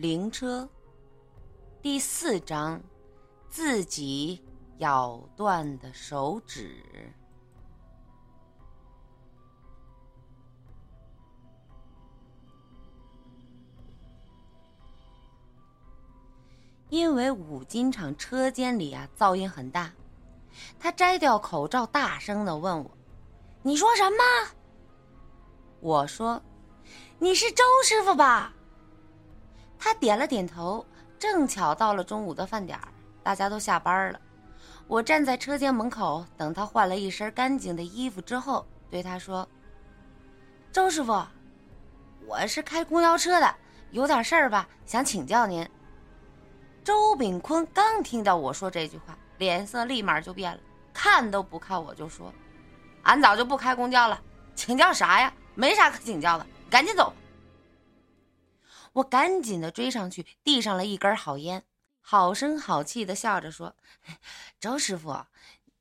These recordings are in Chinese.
灵车第四章，自己咬断的手指。因为五金厂车间里啊噪音很大，他摘掉口罩，大声的问我：“你说什么？”我说：“你是周师傅吧？”他点了点头。正巧到了中午的饭点儿，大家都下班了。我站在车间门口等他换了一身干净的衣服之后，对他说：“周师傅，我是开公交车的，有点事儿吧，想请教您。”周炳坤刚听到我说这句话，脸色立马就变了，看都不看我就说：“俺早就不开公交了，请教啥呀？没啥可请教的，赶紧走。”我赶紧的追上去，递上了一根好烟，好声好气的笑着说：“周师傅，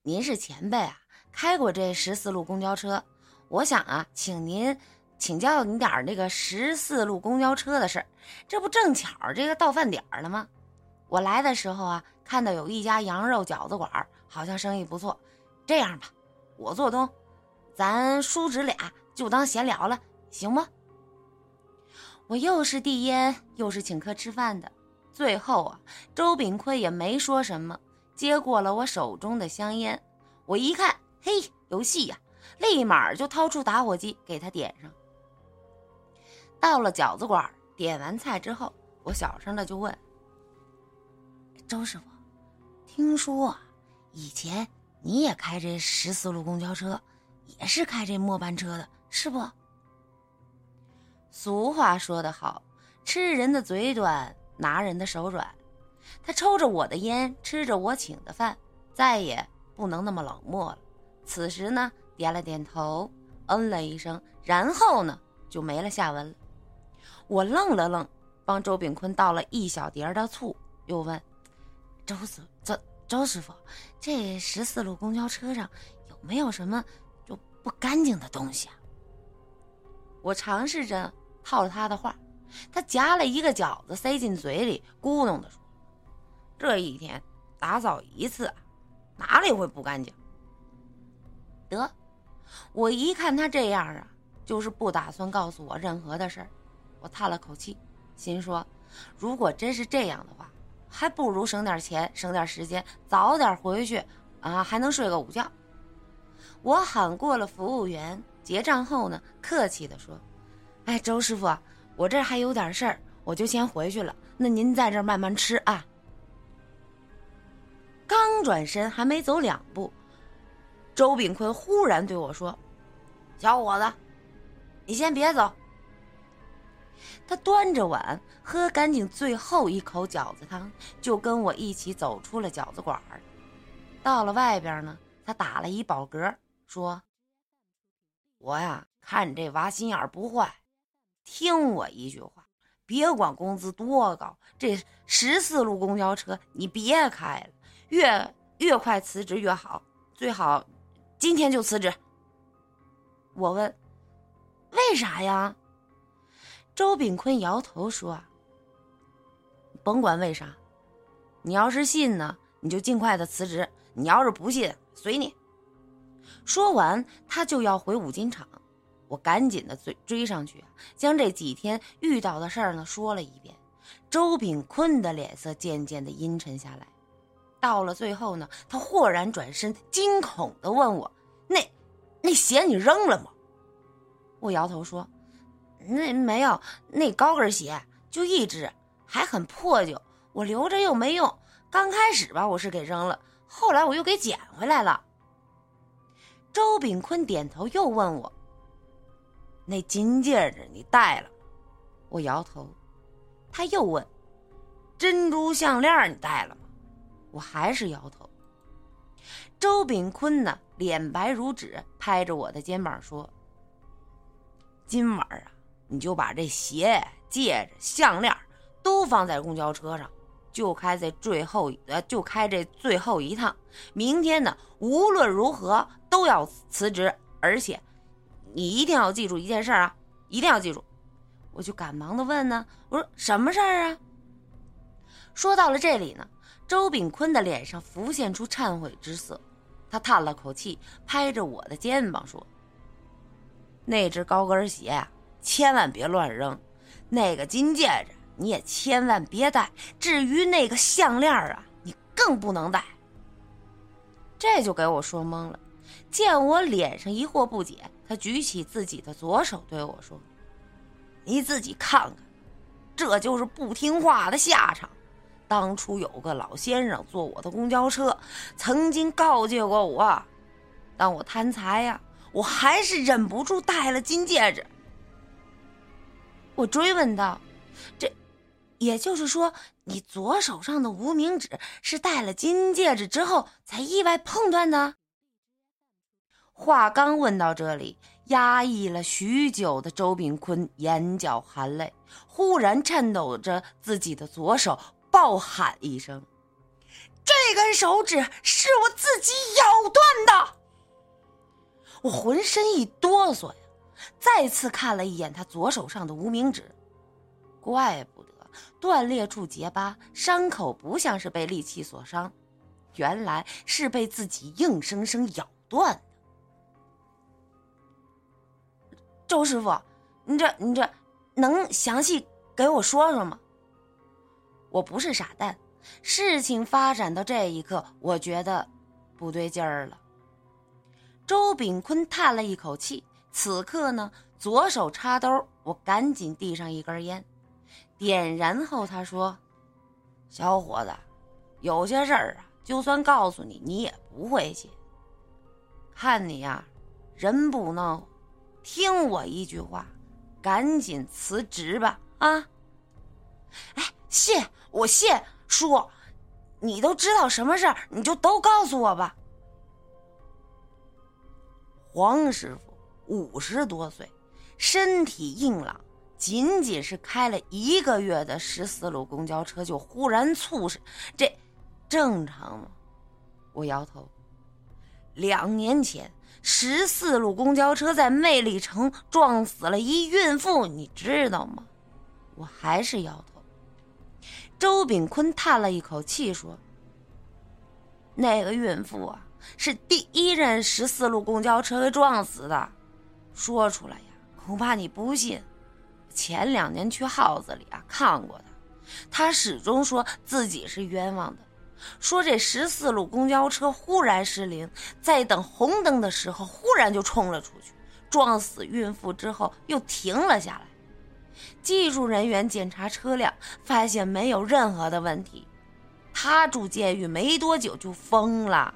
您是前辈啊，开过这十四路公交车，我想啊，请您请教你点那个十四路公交车的事儿。这不正巧这个到饭点儿了吗？我来的时候啊，看到有一家羊肉饺子馆，好像生意不错。这样吧，我做东，咱叔侄俩就当闲聊了，行吗？”我又是递烟，又是请客吃饭的，最后啊，周炳坤也没说什么，接过了我手中的香烟。我一看，嘿，有戏呀，立马就掏出打火机给他点上。到了饺子馆，点完菜之后，我小声的就问：“周师傅，听说以前你也开这十四路公交车，也是开这末班车的，是不？”俗话说得好，吃人的嘴短，拿人的手软。他抽着我的烟，吃着我请的饭，再也不能那么冷漠了。此时呢，点了点头，嗯了一声，然后呢，就没了下文了。我愣了愣，帮周炳坤倒了一小碟的醋，又问：“周师周周师傅，这十四路公交车上有没有什么就不干净的东西啊？”我尝试着。套了他的话，他夹了一个饺子塞进嘴里，咕哝的说：“这一天打扫一次，哪里会不干净？”得，我一看他这样啊，就是不打算告诉我任何的事儿。我叹了口气，心说：如果真是这样的话，还不如省点钱，省点时间，早点回去啊，还能睡个午觉。我喊过了服务员，结账后呢，客气的说。哎，周师傅，我这还有点事儿，我就先回去了。那您在这儿慢慢吃啊。刚转身，还没走两步，周炳坤忽然对我说：“小伙子，你先别走。”他端着碗喝干净最后一口饺子汤，就跟我一起走出了饺子馆。到了外边呢，他打了一饱嗝，说：“我呀，看你这娃心眼不坏。”听我一句话，别管工资多高，这十四路公交车你别开了，越越快辞职越好，最好今天就辞职。我问，为啥呀？周炳坤摇头说：“甭管为啥，你要是信呢，你就尽快的辞职；你要是不信，随你。”说完，他就要回五金厂。我赶紧的追追上去，将这几天遇到的事儿呢说了一遍。周炳坤的脸色渐渐的阴沉下来，到了最后呢，他豁然转身，惊恐的问我：“那那鞋你扔了吗？”我摇头说：“那没有，那高跟鞋就一只，还很破旧，我留着又没用。刚开始吧，我是给扔了，后来我又给捡回来了。”周炳坤点头，又问我。那金戒指你戴了？我摇头。他又问：“珍珠项链你戴了吗？”我还是摇头。周炳坤呢，脸白如纸，拍着我的肩膀说：“今晚啊，你就把这鞋、戒指、项链都放在公交车上，就开这最后呃，就开这最后一趟。明天呢，无论如何都要辞职，而且。”你一定要记住一件事啊！一定要记住，我就赶忙的问呢，我说什么事儿啊？说到了这里呢，周炳坤的脸上浮现出忏悔之色，他叹了口气，拍着我的肩膀说：“那只高跟鞋啊，千万别乱扔；那个金戒指你也千万别戴。至于那个项链啊，你更不能戴。”这就给我说懵了。见我脸上疑惑不解，他举起自己的左手对我说：“你自己看看，这就是不听话的下场。当初有个老先生坐我的公交车，曾经告诫过我，当我贪财呀，我还是忍不住戴了金戒指。”我追问道：“这，也就是说，你左手上的无名指是戴了金戒指之后才意外碰断的？”话刚问到这里，压抑了许久的周炳坤眼角含泪，忽然颤抖着自己的左手，暴喊一声：“这根手指是我自己咬断的！”我浑身一哆嗦呀，再次看了一眼他左手上的无名指，怪不得断裂处结疤，伤口不像是被利器所伤，原来是被自己硬生生咬断。周师傅，你这你这能详细给我说说吗？我不是傻蛋，事情发展到这一刻，我觉得不对劲儿了。周炳坤叹了一口气，此刻呢，左手插兜，我赶紧递上一根烟，点燃后他说：“小伙子，有些事儿啊，就算告诉你，你也不会信。看你呀，人不孬。”听我一句话，赶紧辞职吧！啊！哎，谢我谢叔，你都知道什么事儿，你就都告诉我吧。黄师傅五十多岁，身体硬朗，仅仅是开了一个月的十四路公交车就忽然猝死，这正常吗？我摇头。两年前。十四路公交车在魅力城撞死了一孕妇，你知道吗？我还是摇头。周炳坤叹了一口气说：“那个孕妇啊，是第一任十四路公交车撞死的。说出来呀，恐怕你不信。前两年去号子里啊看过她，她始终说自己是冤枉的。”说这十四路公交车忽然失灵，在等红灯的时候，忽然就冲了出去，撞死孕妇之后又停了下来。技术人员检查车辆，发现没有任何的问题。他住监狱没多久就疯了。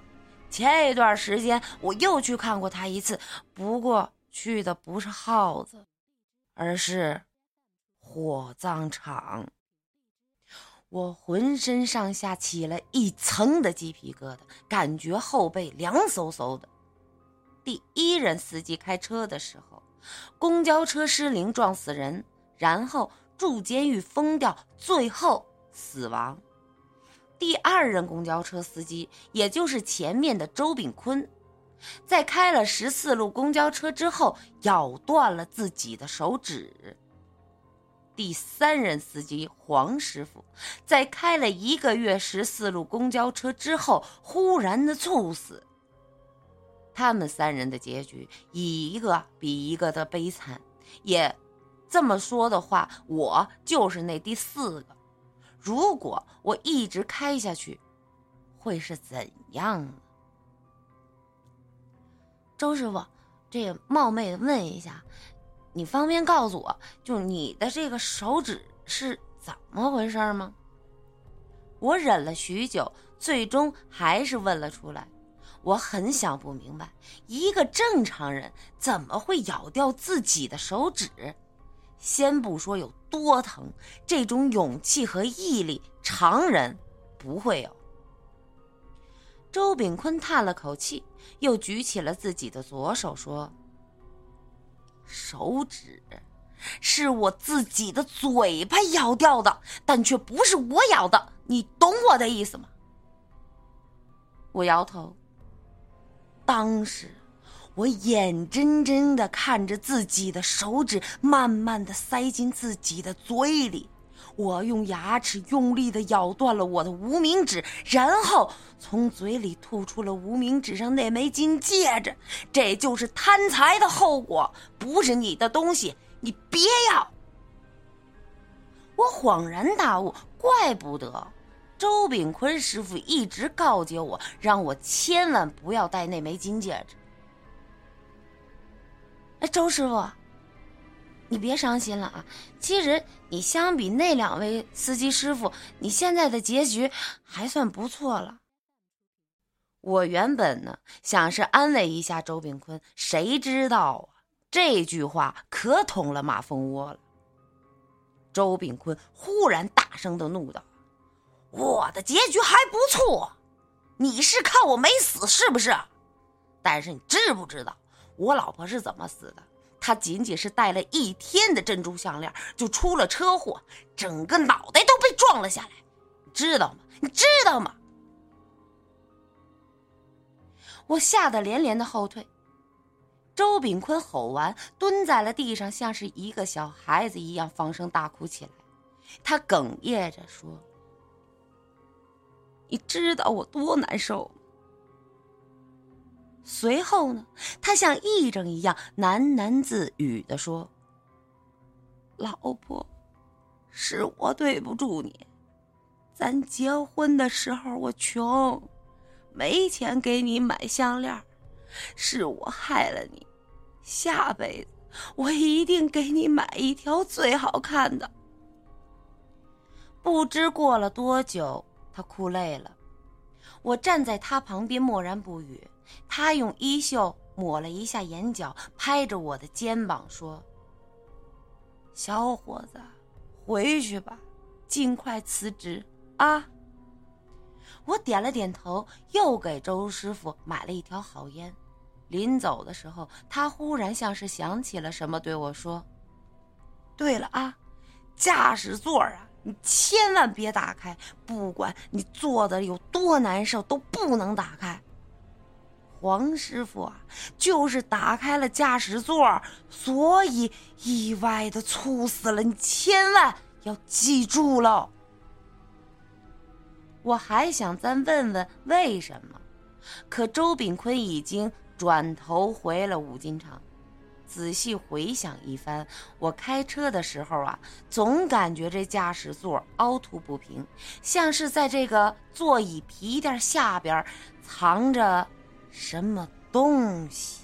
前一段时间我又去看过他一次，不过去的不是耗子，而是火葬场。我浑身上下起了一层的鸡皮疙瘩，感觉后背凉飕飕的。第一任司机开车的时候，公交车失灵撞死人，然后住监狱封掉，最后死亡。第二任公交车司机，也就是前面的周炳坤，在开了十四路公交车之后，咬断了自己的手指。第三任司机黄师傅，在开了一个月十四路公交车之后，忽然的猝死。他们三人的结局一个比一个的悲惨，也这么说的话，我就是那第四个。如果我一直开下去，会是怎样呢？周师傅，这冒昧的问一下。你方便告诉我，就你的这个手指是怎么回事吗？我忍了许久，最终还是问了出来。我很想不明白，一个正常人怎么会咬掉自己的手指？先不说有多疼，这种勇气和毅力，常人不会有。周炳坤叹了口气，又举起了自己的左手，说。手指是我自己的嘴巴咬掉的，但却不是我咬的，你懂我的意思吗？我摇头。当时我眼睁睁的看着自己的手指慢慢的塞进自己的嘴里，我用牙齿用力地咬断了我的无名指，然后从嘴里吐出了无名指上那枚金戒指。这就是贪财的后果，不是你的东西，你别要。我恍然大悟，怪不得周炳坤师傅一直告诫我，让我千万不要戴那枚金戒指。哎，周师傅。你别伤心了啊！其实你相比那两位司机师傅，你现在的结局还算不错了。我原本呢想是安慰一下周炳坤，谁知道啊，这句话可捅了马蜂窝了。周炳坤忽然大声的怒道：“我的结局还不错，你是看我没死是不是？但是你知不知道我老婆是怎么死的？”他仅仅是戴了一天的珍珠项链，就出了车祸，整个脑袋都被撞了下来，知道吗？你知道吗？我吓得连连的后退。周炳坤吼完，蹲在了地上，像是一个小孩子一样放声大哭起来。他哽咽着说：“你知道我多难受吗？”随后呢，他像癔症一样喃喃自语的说：“老婆，是我对不住你。咱结婚的时候我穷，没钱给你买项链，是我害了你。下辈子我一定给你买一条最好看的。”不知过了多久，他哭累了，我站在他旁边默然不语。他用衣袖抹了一下眼角，拍着我的肩膀说：“小伙子，回去吧，尽快辞职啊。”我点了点头，又给周师傅买了一条好烟。临走的时候，他忽然像是想起了什么，对我说：“对了啊，驾驶座啊，你千万别打开，不管你坐的有多难受，都不能打开。”黄师傅啊，就是打开了驾驶座，所以意外的猝死了。你千万要记住喽！我还想再问问为什么，可周炳坤已经转头回了五金厂。仔细回想一番，我开车的时候啊，总感觉这驾驶座凹凸不平，像是在这个座椅皮垫下边藏着。什么东西？